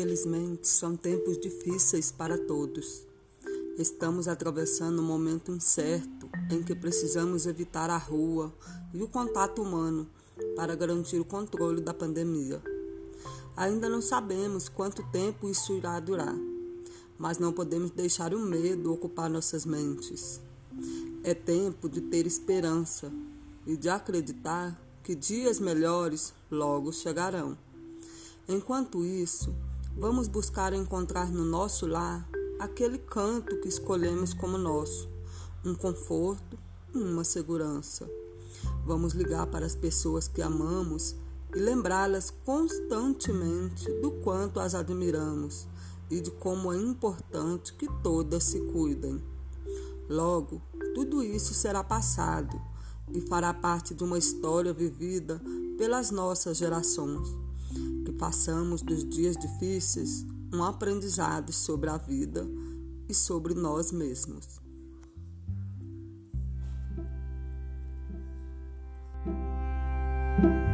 Infelizmente, são tempos difíceis para todos. Estamos atravessando um momento incerto em que precisamos evitar a rua e o contato humano para garantir o controle da pandemia. Ainda não sabemos quanto tempo isso irá durar, mas não podemos deixar o medo ocupar nossas mentes. É tempo de ter esperança e de acreditar que dias melhores logo chegarão. Enquanto isso, vamos buscar encontrar no nosso lar aquele canto que escolhemos como nosso, um conforto uma segurança. Vamos ligar para as pessoas que amamos e lembrá-las constantemente do quanto as admiramos e de como é importante que todas se cuidem. Logo, tudo isso será passado e fará parte de uma história vivida pelas nossas gerações. Que passamos dos dias difíceis um aprendizado sobre a vida e sobre nós mesmos. thank